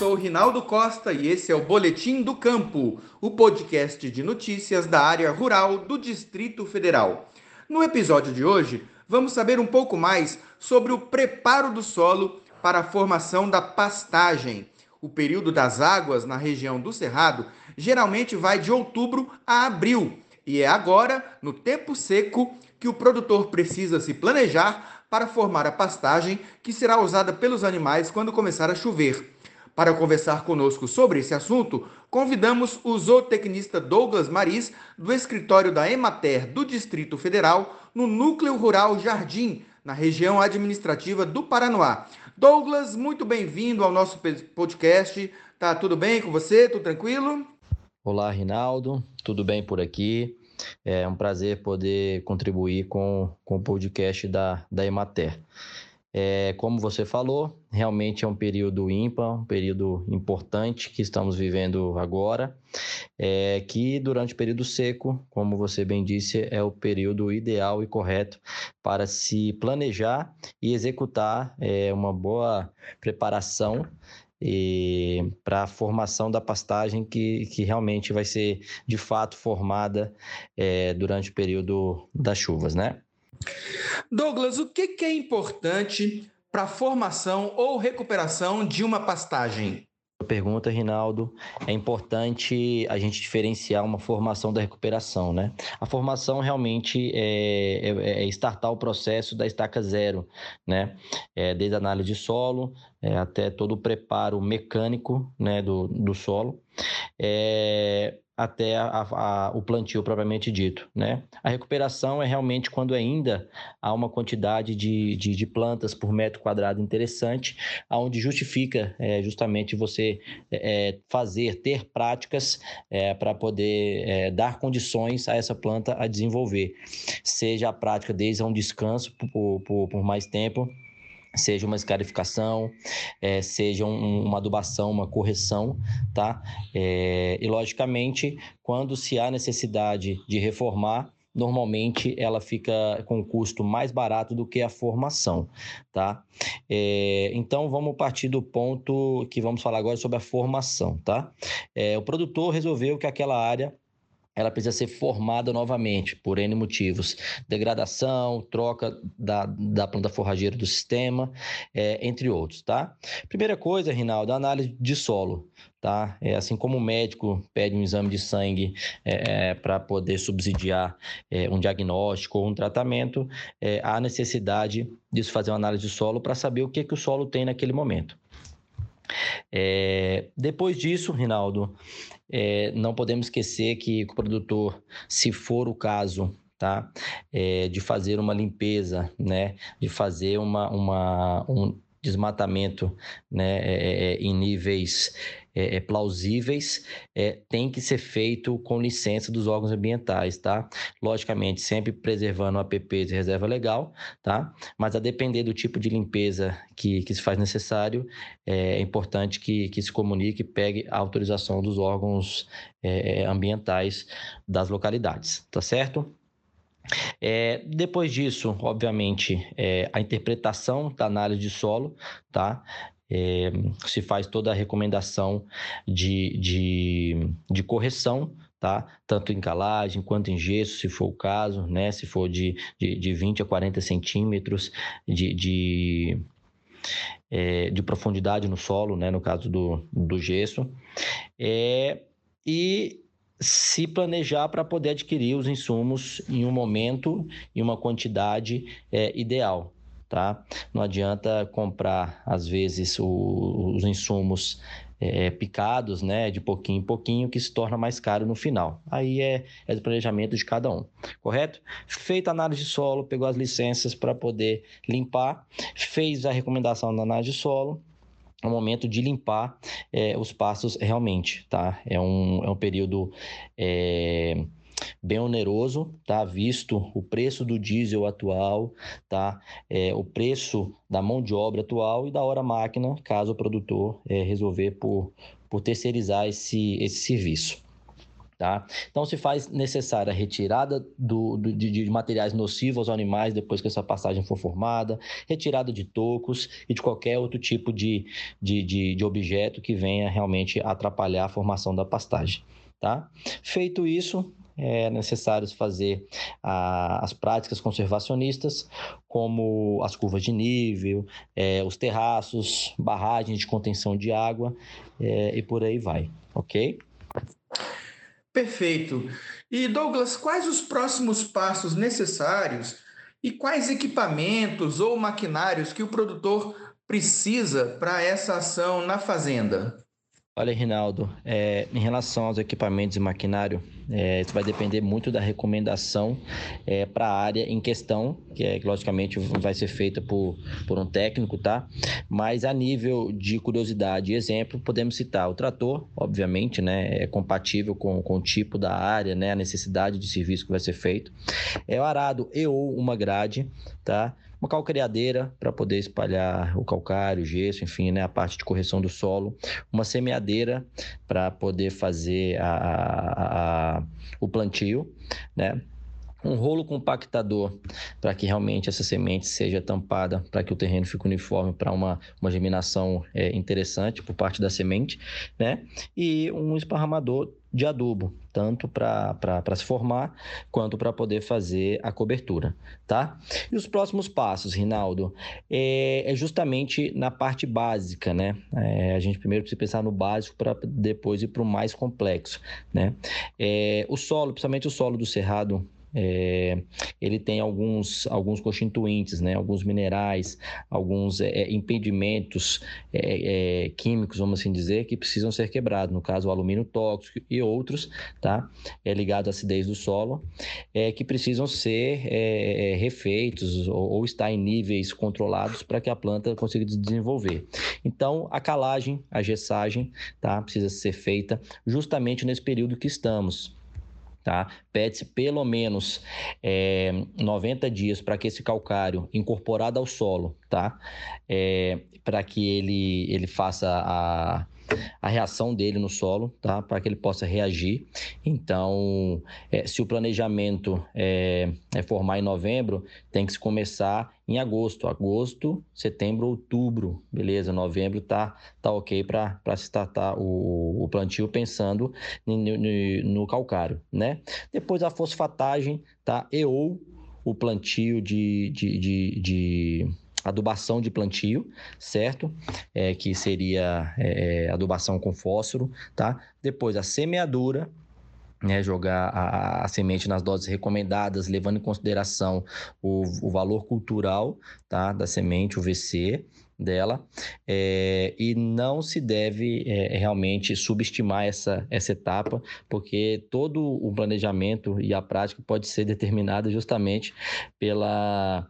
Sou Rinaldo Costa e esse é o Boletim do Campo, o podcast de notícias da área rural do Distrito Federal. No episódio de hoje, vamos saber um pouco mais sobre o preparo do solo para a formação da pastagem. O período das águas na região do Cerrado geralmente vai de outubro a abril, e é agora, no tempo seco, que o produtor precisa se planejar para formar a pastagem que será usada pelos animais quando começar a chover. Para conversar conosco sobre esse assunto, convidamos o zootecnista Douglas Maris, do escritório da Emater do Distrito Federal, no Núcleo Rural Jardim, na região administrativa do Paranoá. Douglas, muito bem-vindo ao nosso podcast. Tá tudo bem com você? Tudo tranquilo? Olá, Rinaldo. Tudo bem por aqui? É um prazer poder contribuir com, com o podcast da, da Emater. É, como você falou, realmente é um período ímpar, um período importante que estamos vivendo agora, é, que durante o período seco, como você bem disse, é o período ideal e correto para se planejar e executar é, uma boa preparação para a formação da pastagem que, que realmente vai ser de fato formada é, durante o período das chuvas, né? Douglas, o que, que é importante para a formação ou recuperação de uma pastagem? pergunta, Rinaldo, é importante a gente diferenciar uma formação da recuperação, né? A formação realmente é, é, é startar o processo da estaca zero, né? É, desde a análise de solo é, até todo o preparo mecânico, né, do, do solo. É, até a, a, o plantio propriamente dito. Né? A recuperação é realmente quando ainda há uma quantidade de, de, de plantas por metro quadrado interessante, onde justifica é, justamente você é, fazer, ter práticas é, para poder é, dar condições a essa planta a desenvolver. Seja a prática desde um descanso por, por, por mais tempo, seja uma escarificação, é, seja um, uma adubação, uma correção, tá? É, e logicamente, quando se há necessidade de reformar, normalmente ela fica com custo mais barato do que a formação, tá? É, então vamos partir do ponto que vamos falar agora sobre a formação, tá? O produtor resolveu que aquela área ela precisa ser formada novamente, por N motivos. Degradação, troca da, da planta forrageira do sistema, é, entre outros, tá? Primeira coisa, Rinaldo, análise de solo, tá? É, assim como o médico pede um exame de sangue é, é para poder subsidiar é, um diagnóstico ou um tratamento, é, há necessidade de se fazer uma análise de solo para saber o que, que o solo tem naquele momento. É, depois disso, Rinaldo, é, não podemos esquecer que o produtor, se for o caso, tá, é, de fazer uma limpeza, né, de fazer uma, uma um desmatamento, né, é, é, em níveis é, é, plausíveis, é, tem que ser feito com licença dos órgãos ambientais, tá? Logicamente, sempre preservando o APP de reserva legal, tá? Mas a depender do tipo de limpeza que, que se faz necessário, é, é importante que, que se comunique e pegue a autorização dos órgãos é, ambientais das localidades, tá certo? É, depois disso, obviamente, é, a interpretação da análise de solo, tá? é, se faz toda a recomendação de, de, de correção tá? Tanto em calagem quanto em gesso, se for o caso, né? Se for de, de, de 20 a 40 centímetros de, de, é, de profundidade no solo, né? No caso do, do gesso. É, e se planejar para poder adquirir os insumos em um momento e uma quantidade é, ideal, tá? Não adianta comprar, às vezes, o, os insumos é, picados, né, de pouquinho em pouquinho, que se torna mais caro no final. Aí é, é planejamento de cada um, correto? Feita a análise de solo, pegou as licenças para poder limpar, fez a recomendação da análise de solo, é o momento de limpar é, os pastos realmente, tá? É um, é um período é, bem oneroso, tá? Visto o preço do diesel atual, tá? É, o preço da mão de obra atual e da hora máquina, caso o produtor é, resolver por, por terceirizar esse, esse serviço. Tá? Então, se faz necessária a retirada do, do de, de, materiais nocivos aos animais depois que essa pastagem for formada, retirada de tocos e de qualquer outro tipo de, de, de, de objeto que venha realmente atrapalhar a formação da pastagem. Tá? Feito isso, é necessário fazer a, as práticas conservacionistas, como as curvas de nível, é, os terraços, barragens de contenção de água é, e por aí vai, ok? Perfeito. E Douglas, quais os próximos passos necessários e quais equipamentos ou maquinários que o produtor precisa para essa ação na fazenda? Olha, Rinaldo, é, em relação aos equipamentos e maquinário, é, isso vai depender muito da recomendação é, para a área em questão, que, é, logicamente vai ser feita por, por um técnico, tá? Mas a nível de curiosidade e exemplo, podemos citar o trator, obviamente, né? É compatível com, com o tipo da área, né? A necessidade de serviço que vai ser feito. É o arado e ou uma grade, tá? Uma calcareadeira para poder espalhar o calcário, o gesso, enfim, né, a parte de correção do solo, uma semeadeira para poder fazer a, a, a, o plantio, né? Um rolo compactador para que realmente essa semente seja tampada, para que o terreno fique uniforme para uma, uma germinação é, interessante por parte da semente, né? E um esparramador de adubo, tanto para se formar quanto para poder fazer a cobertura, tá? E os próximos passos, Rinaldo, é, é justamente na parte básica, né? É, a gente primeiro precisa pensar no básico para depois ir para o mais complexo, né? É, o solo, principalmente o solo do cerrado, é, ele tem alguns, alguns constituintes, né, alguns minerais, alguns é, é impedimentos é, é, químicos, vamos assim dizer, que precisam ser quebrados. No caso, o alumínio tóxico e outros, tá? É ligado à acidez do solo, é, que precisam ser é, refeitos ou, ou estar em níveis controlados para que a planta consiga desenvolver. Então, a calagem, a gessagem, tá? Precisa ser feita justamente nesse período que estamos tá? Pede-se pelo menos é, 90 dias para que esse calcário incorporado ao solo, tá? É, para que ele, ele faça a a reação dele no solo, tá? Para que ele possa reagir. Então, é, se o planejamento é, é, formar em novembro, tem que se começar em agosto. Agosto, setembro, outubro, beleza? Novembro tá, tá ok para se startar o, o plantio pensando no, no, no calcário, né? Depois a fosfatagem, tá? E ou o plantio de, de, de, de adubação de plantio, certo? É, que seria é, é, adubação com fósforo, tá? Depois a semeadura, né, jogar a, a, semente nas doses recomendadas, levando em consideração o, o valor cultural tá, da semente, o VC, dela é, e não se deve é, realmente subestimar essa, essa etapa, porque todo o planejamento e a prática pode ser determinada justamente pela,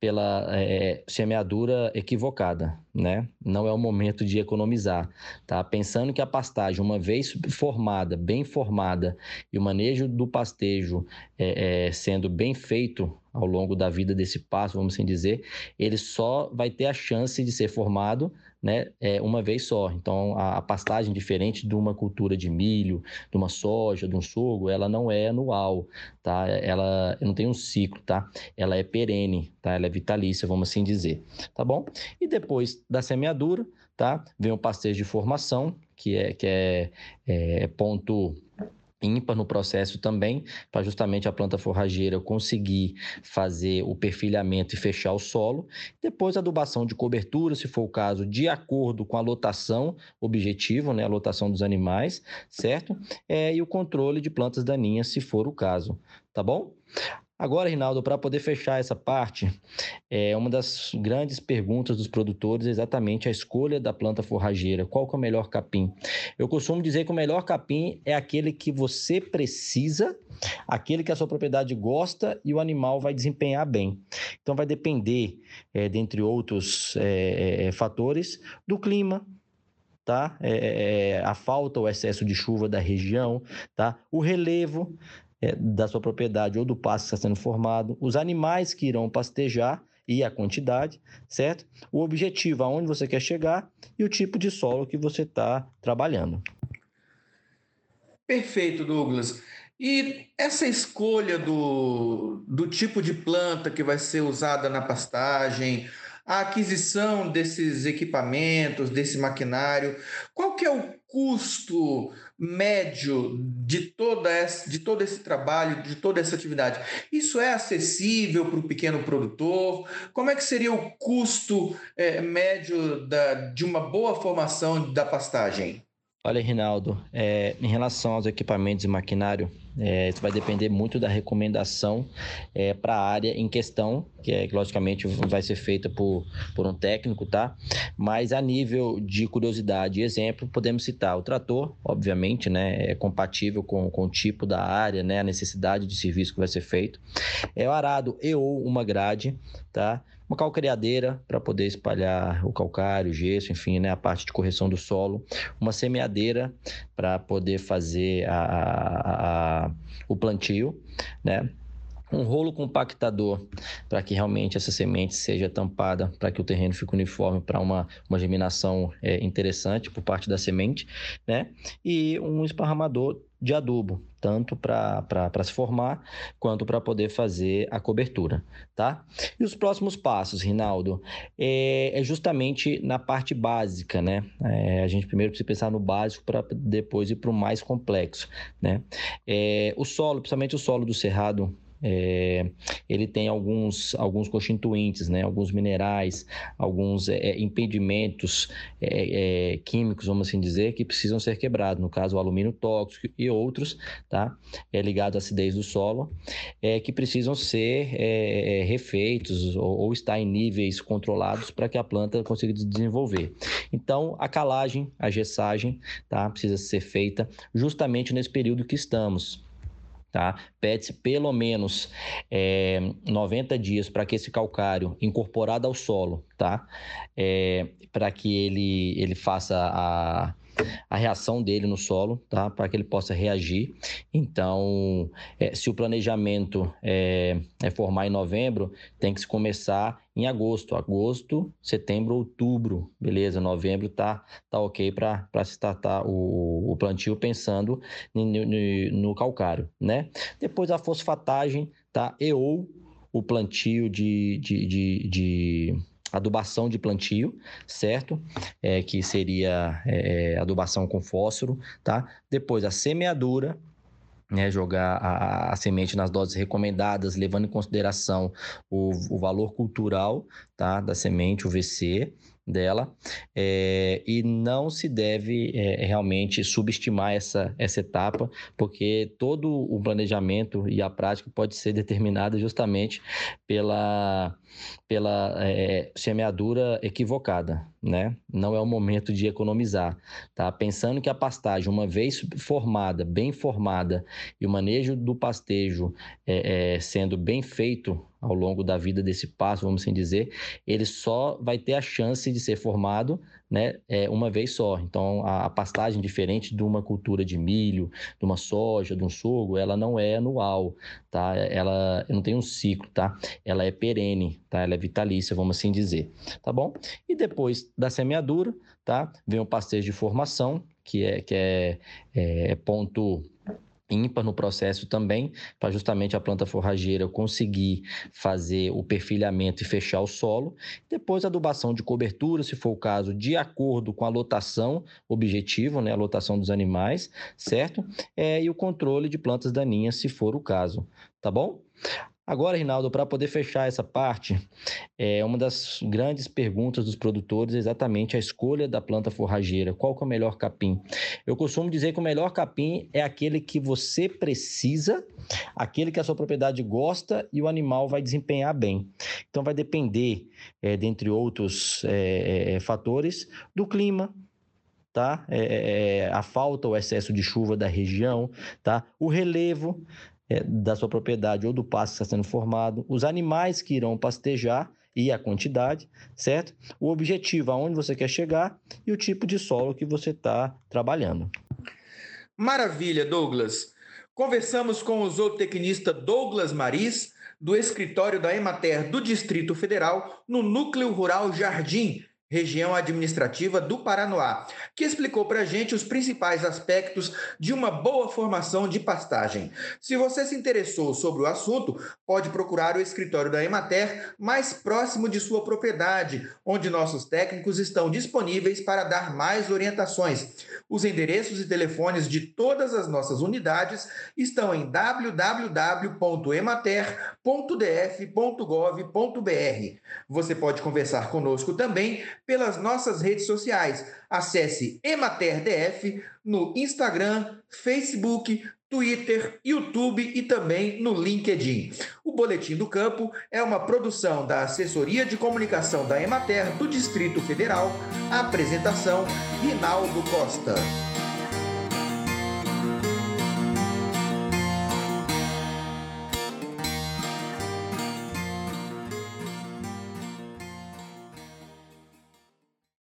pela é, semeadura equivocada, né? Não é o momento de economizar, tá? Pensando que a pastagem, uma vez formada, bem formada, e o manejo do pastejo é, é, sendo bem feito ao longo da vida desse passo, vamos assim dizer, ele só vai ter a chance de ser formado né, é, uma vez só. Então, a, a, pastagem, diferente de uma cultura de milho, de uma soja, de um sorgo, ela não é anual, tá? Ela não tem um ciclo, tá? Ela é perene, tá? Ela é vitalícia, vamos assim dizer, tá bom? E depois da semeadura, tá? Vem o pastejo de formação, que é, que é, é ponto ímpar no processo também, para justamente a planta forrageira conseguir fazer o perfilhamento e fechar o solo. Depois adubação de cobertura, se for o caso, de acordo com a lotação objetivo, né, a lotação dos animais, certo? É, e o controle de plantas daninhas, se for o caso, tá bom? Agora, Rinaldo, para poder fechar essa parte, é uma das grandes perguntas dos produtores é exatamente a escolha da planta forrageira. Qual que é o melhor capim? Eu costumo dizer que o melhor capim é aquele que você precisa, aquele que a sua propriedade gosta e o animal vai desempenhar bem. Então, vai depender, é, dentre outros é, é fatores, do clima, tá? É, é, é, a falta ou excesso de chuva da região, tá? O relevo, é, da sua propriedade ou do pasto que está sendo formado, os animais que irão pastejar e a quantidade, certo? O objetivo, aonde você quer chegar e o tipo de solo que você está trabalhando. Perfeito, Douglas. E essa escolha do, do tipo de planta que vai ser usada na pastagem, a aquisição desses equipamentos, desse maquinário, qual que é o custo médio de, toda essa, de todo esse trabalho, de toda essa atividade? Isso é acessível para o pequeno produtor? Como é que seria o custo é, médio da, de uma boa formação da pastagem? Olha, Rinaldo, é, em relação aos equipamentos e maquinário, é, isso vai depender muito da recomendação é, para a área em questão, que é, logicamente vai ser feita por, por um técnico, tá? Mas a nível de curiosidade e exemplo, podemos citar o trator, obviamente, né? É compatível com, com o tipo da área, né? A necessidade de serviço que vai ser feito. É o arado e ou uma grade, tá? Uma calcareadeira para poder espalhar o calcário, o gesso, enfim, né, a parte de correção do solo, uma semeadeira para poder fazer a, a, a, o plantio, né? um rolo compactador para que realmente essa semente seja tampada, para que o terreno fique uniforme para uma, uma germinação é, interessante por parte da semente, né? E um esparramador de adubo, tanto para se formar quanto para poder fazer a cobertura, tá? E os próximos passos, Rinaldo, é, é justamente na parte básica, né? É, a gente primeiro precisa pensar no básico para depois ir para o mais complexo, né? É, o solo, principalmente o solo do cerrado, é, ele tem alguns, alguns constituintes, né, alguns minerais, alguns é, impedimentos é, químicos, vamos assim dizer, que precisam ser quebrados. No caso, o alumínio tóxico e outros, tá? É, ligado à acidez do solo, é, que precisam ser refeitos ou, ou estar em níveis controlados para que a planta consiga desenvolver. Então, a calagem, a gessagem, tá? Precisa ser feita justamente nesse período que estamos tá? Pede-se pelo menos é, 90 dias para que esse calcário incorporado ao solo, tá? É, para que ele, ele faça a, a reação dele no solo, tá? Para que ele possa reagir. Então, é, se o planejamento é, é, formar em novembro, tem que se começar em agosto. Agosto, setembro, outubro, beleza? Novembro tá, tá ok para se startar o, o plantio pensando no, no, no calcário, né? Depois a fosfatagem, tá? E ou o plantio de, de, de, de adubação de plantio, certo? É, que seria é, é, adubação com fósforo, tá? Depois a semeadura, né, jogar a, a, semente nas doses recomendadas, levando em consideração o, o valor cultural tá, da semente, o VC, dela é, e não se deve é, realmente subestimar essa, essa etapa, porque todo o planejamento e a prática pode ser determinada justamente pela, pela é, semeadura equivocada, né? Não é o momento de economizar, tá? Pensando que a pastagem, uma vez formada, bem formada, e o manejo do pastejo é, é, sendo bem feito ao longo da vida desse passo, vamos assim dizer, ele só vai ter a chance de ser formado né, é, uma vez só. Então, a, a, pastagem, diferente de uma cultura de milho, de uma soja, de um sorgo, ela não é anual, tá? Ela não tem um ciclo, tá? Ela é perene, tá? Ela é vitalícia, vamos assim dizer, tá bom? E depois da semeadura, tá? Vem o pastejo de formação, que é, que é, é ponto ímpar no processo também, para justamente a planta forrageira conseguir fazer o perfilhamento e fechar o solo. Depois, adubação de cobertura, se for o caso, de acordo com a lotação objetivo, né, a lotação dos animais, certo? É, e o controle de plantas daninhas, se for o caso, tá bom? Agora, Rinaldo, para poder fechar essa parte, é uma das grandes perguntas dos produtores é exatamente a escolha da planta forrageira. Qual que é o melhor capim? Eu costumo dizer que o melhor capim é aquele que você precisa, aquele que a sua propriedade gosta e o animal vai desempenhar bem. Então, vai depender, é, dentre outros é, é fatores, do clima, tá? É, é, é, a falta ou excesso de chuva da região, tá? O relevo, é, da sua propriedade ou do pasto que está sendo formado, os animais que irão pastejar e a quantidade, certo? O objetivo, aonde você quer chegar e o tipo de solo que você está trabalhando. Maravilha, Douglas. Conversamos com o zootecnista Douglas Maris, do escritório da Emater do Distrito Federal, no Núcleo Rural Jardim, região administrativa do Paranoá, que explicou para a gente os principais aspectos de uma boa formação de pastagem. Se você se interessou sobre o assunto, pode procurar o escritório da Emater mais próximo de sua propriedade, onde nossos técnicos estão disponíveis para dar mais orientações. Os endereços e telefones de todas as nossas unidades estão em www.emater.df.gov.br. Você pode conversar conosco também pelas nossas redes sociais. Acesse EmaterDF no Instagram, Facebook, Twitter, YouTube e também no LinkedIn. O Boletim do Campo é uma produção da Assessoria de Comunicação da Emater do Distrito Federal. A apresentação: Rinaldo Costa.